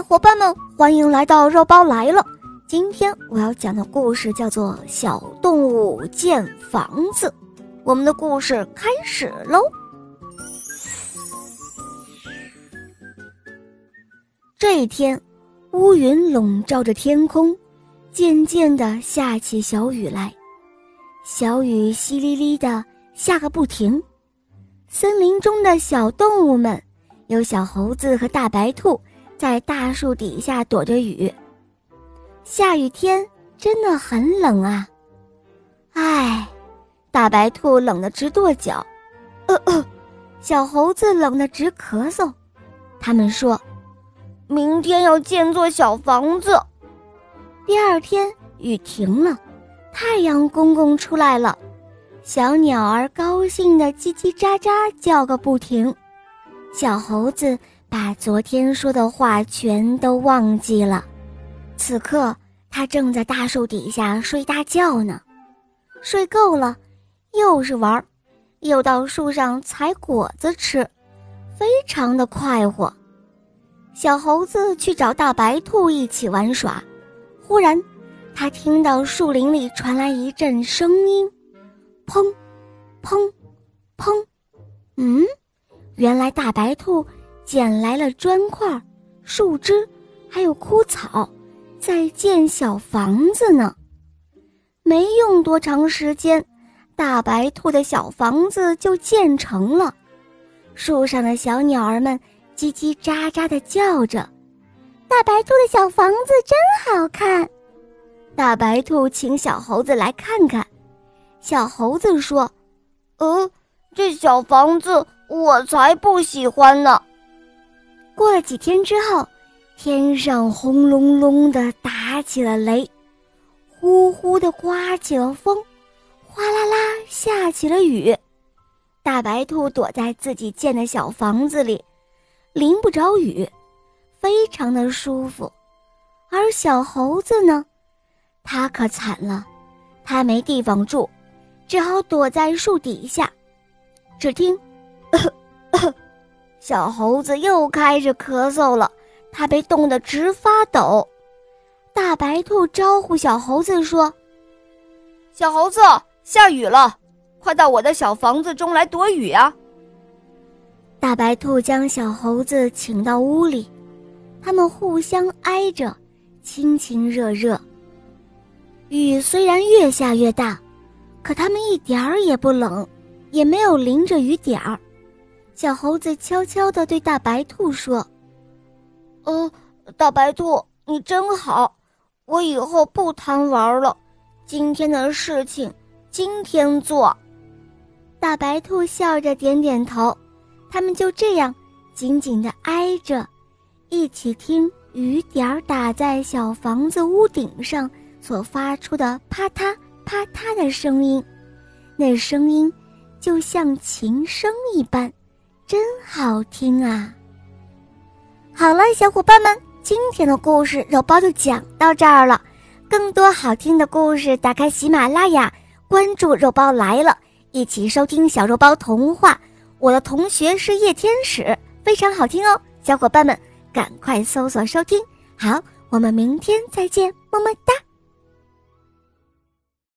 伙伴们，欢迎来到肉包来了。今天我要讲的故事叫做《小动物建房子》。我们的故事开始喽。这一天，乌云笼罩着天空，渐渐的下起小雨来，小雨淅沥沥的下个不停。森林中的小动物们，有小猴子和大白兔。在大树底下躲着雨。下雨天真的很冷啊！唉，大白兔冷得直跺脚，呃呃，小猴子冷得直咳嗽。他们说，明天要建座小房子。第二天雨停了，太阳公公出来了，小鸟儿高兴的叽叽喳喳叫个不停。小猴子。把昨天说的话全都忘记了，此刻他正在大树底下睡大觉呢，睡够了，又是玩，又到树上采果子吃，非常的快活。小猴子去找大白兔一起玩耍，忽然，他听到树林里传来一阵声音，砰，砰，砰，嗯，原来大白兔。捡来了砖块、树枝，还有枯草，在建小房子呢。没用多长时间，大白兔的小房子就建成了。树上的小鸟儿们叽叽喳喳地叫着：“大白兔的小房子真好看。”大白兔请小猴子来看看。小猴子说：“呃，这小房子我才不喜欢呢。”过了几天之后，天上轰隆隆的打起了雷，呼呼的刮起了风，哗啦啦下起了雨。大白兔躲在自己建的小房子里，淋不着雨，非常的舒服。而小猴子呢，它可惨了，它没地方住，只好躲在树底下。只听。小猴子又开始咳嗽了，它被冻得直发抖。大白兔招呼小猴子说：“小猴子，下雨了，快到我的小房子中来躲雨啊！”大白兔将小猴子请到屋里，他们互相挨着，亲亲热热。雨虽然越下越大，可他们一点儿也不冷，也没有淋着雨点儿。小猴子悄悄地对大白兔说：“哦，大白兔，你真好，我以后不贪玩了，今天的事情今天做。”大白兔笑着点点头，他们就这样紧紧地挨着，一起听雨点打在小房子屋顶上所发出的啪嗒啪嗒的声音，那声音就像琴声一般。真好听啊！好了，小伙伴们，今天的故事肉包就讲到这儿了。更多好听的故事，打开喜马拉雅，关注肉包来了，一起收听小肉包童话。我的同学是夜天使，非常好听哦，小伙伴们赶快搜索收听。好，我们明天再见，么么哒。